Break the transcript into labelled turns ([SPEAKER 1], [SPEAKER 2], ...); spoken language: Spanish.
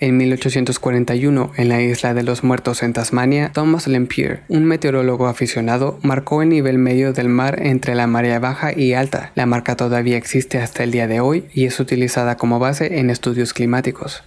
[SPEAKER 1] En 1841, en la isla de los Muertos en Tasmania, Thomas Lempier, un meteorólogo aficionado, marcó el nivel medio del mar entre la marea baja y alta. La marca todavía existe hasta el día de hoy y es utilizada como base en estudios climáticos.